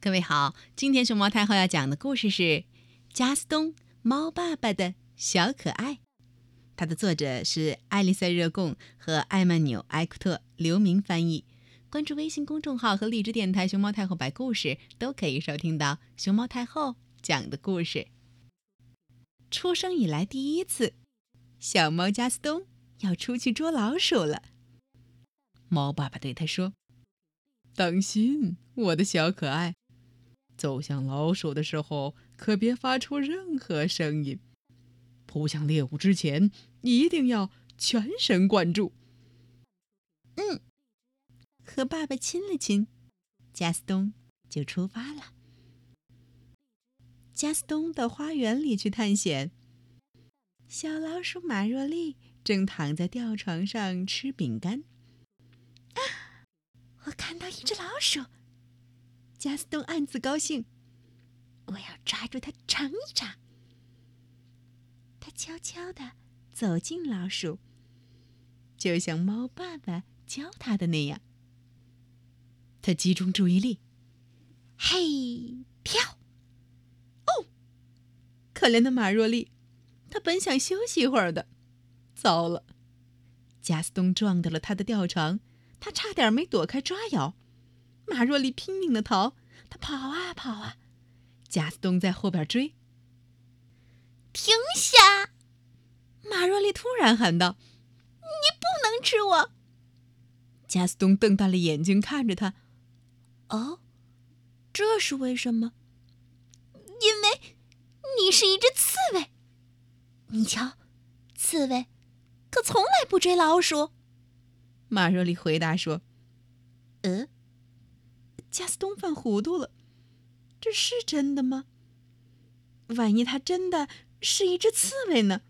各位好，今天熊猫太后要讲的故事是《加斯东猫爸爸的小可爱》，它的作者是艾丽塞热贡和艾曼纽埃库特，刘明翻译。关注微信公众号和荔枝电台“熊猫太后摆故事”，都可以收听到熊猫太后讲的故事。出生以来第一次，小猫加斯东要出去捉老鼠了。猫爸爸对他说：“当心，我的小可爱。”走向老鼠的时候，可别发出任何声音。扑向猎物之前，一定要全神贯注。嗯，和爸爸亲了亲，加斯东就出发了。加斯东到花园里去探险。小老鼠马若丽正躺在吊床上吃饼干。啊，我看到一只老鼠。加斯东暗自高兴，我要抓住它尝一尝。他悄悄地走进老鼠，就像猫爸爸教他的那样。他集中注意力，嘿，跳！哦，可怜的马若丽，他本想休息一会儿的，糟了，加斯东撞到了他的吊床，他差点没躲开抓咬。马若丽拼命的逃，他跑啊跑啊，加斯东在后边追。停下！马若丽突然喊道：“你不能吃我！”加斯东瞪大了眼睛看着他。哦，这是为什么？因为你是一只刺猬。你瞧，刺猬可从来不追老鼠。马若丽回答说：“嗯。”加斯东犯糊涂了，这是真的吗？万一他真的是一只刺猬呢？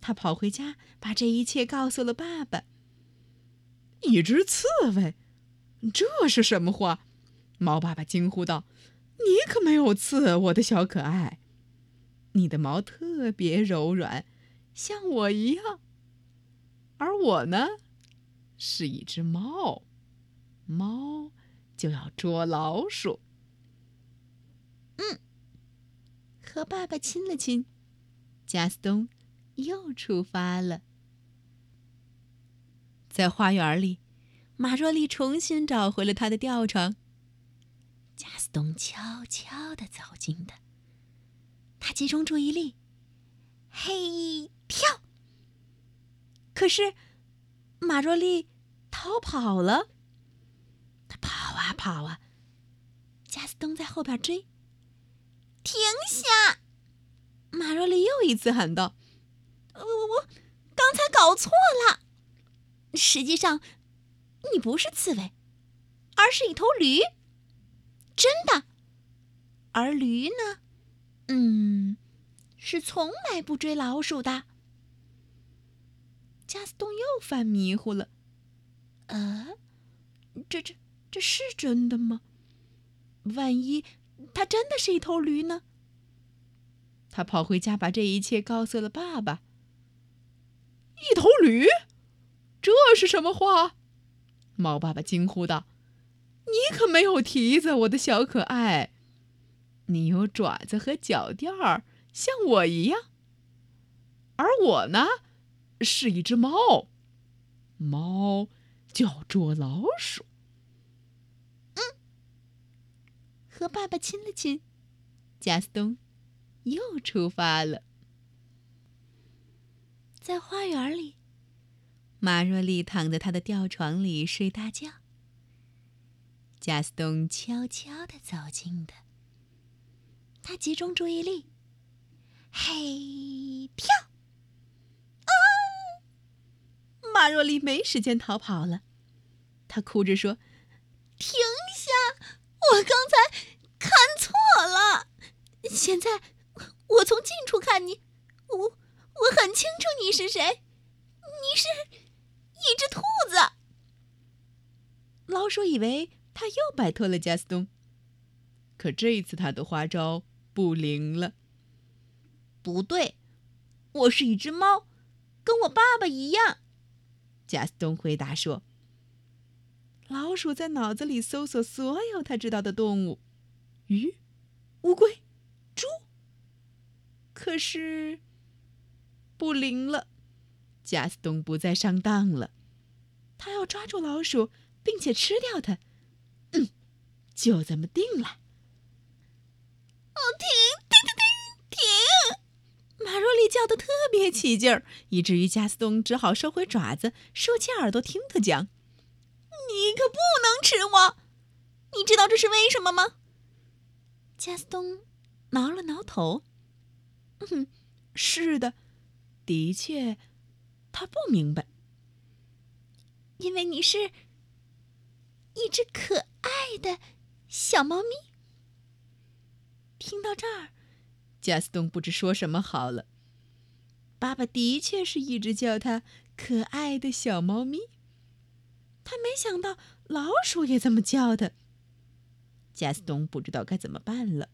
他跑回家，把这一切告诉了爸爸。一只刺猬，这是什么话？猫爸爸惊呼道：“你可没有刺，我的小可爱，你的毛特别柔软，像我一样。而我呢，是一只猫，猫。”就要捉老鼠。嗯，和爸爸亲了亲，加斯东又出发了。在花园里，马若丽重新找回了他的吊床。加斯东悄悄的走近的，他集中注意力，嘿，跳。可是，马若丽逃跑了。跑啊跑啊！加斯东在后边追。停下！马若丽又一次喊道：“我我我，刚才搞错了。实际上，你不是刺猬，而是一头驴。真的。而驴呢？嗯，是从来不追老鼠的。”加斯东又犯迷糊了。呃，这这。这是真的吗？万一它真的是一头驴呢？他跑回家，把这一切告诉了爸爸。一头驴，这是什么话？猫爸爸惊呼道：“你可没有蹄子，我的小可爱，你有爪子和脚垫儿，像我一样。而我呢，是一只猫，猫叫捉老鼠。”和爸爸亲了亲，加斯东又出发了。在花园里，马若丽躺在他的吊床里睡大觉。加斯东悄悄的走近的，他集中注意力，嘿，跳！啊！马若丽没时间逃跑了，她哭着说：“停下！我刚才……”现在我从近处看你，我我很清楚你是谁，你是一只兔子。老鼠以为他又摆脱了加斯东，可这一次他的花招不灵了。不对，我是一只猫，跟我爸爸一样。加斯东回答说：“老鼠在脑子里搜索所有他知道的动物：鱼、乌龟、猪。可是不灵了，加斯东不再上当了。他要抓住老鼠，并且吃掉它。嗯，就这么定了。哦，停停停停！马若丽叫得特别起劲儿，以至于加斯东只好收回爪子，竖起耳朵听他讲。你可不能吃我！你知道这是为什么吗？加斯东挠了挠头。嗯，是的，的确，他不明白。因为你是一只可爱的小猫咪。听到这儿，贾斯东不知说什么好了。爸爸的确是一直叫他可爱的小猫咪。他没想到老鼠也这么叫他。贾斯东不知道该怎么办了。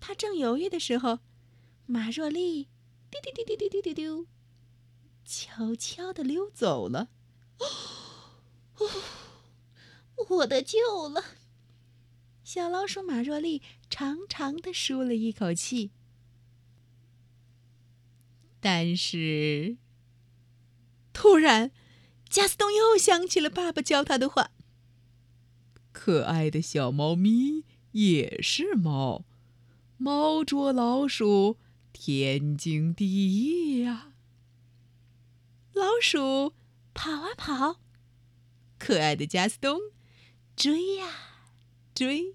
他正犹豫的时候，马若丽丢丢丢丢丢丢丢丢，悄悄的溜走了。哦，我得救了！小老鼠马若丽长长的舒了一口气。但是，突然，加斯东又想起了爸爸教他的话：“可爱的小猫咪也是猫，猫捉老鼠，天经地义呀。”老鼠。跑啊跑，可爱的加斯东，追呀追。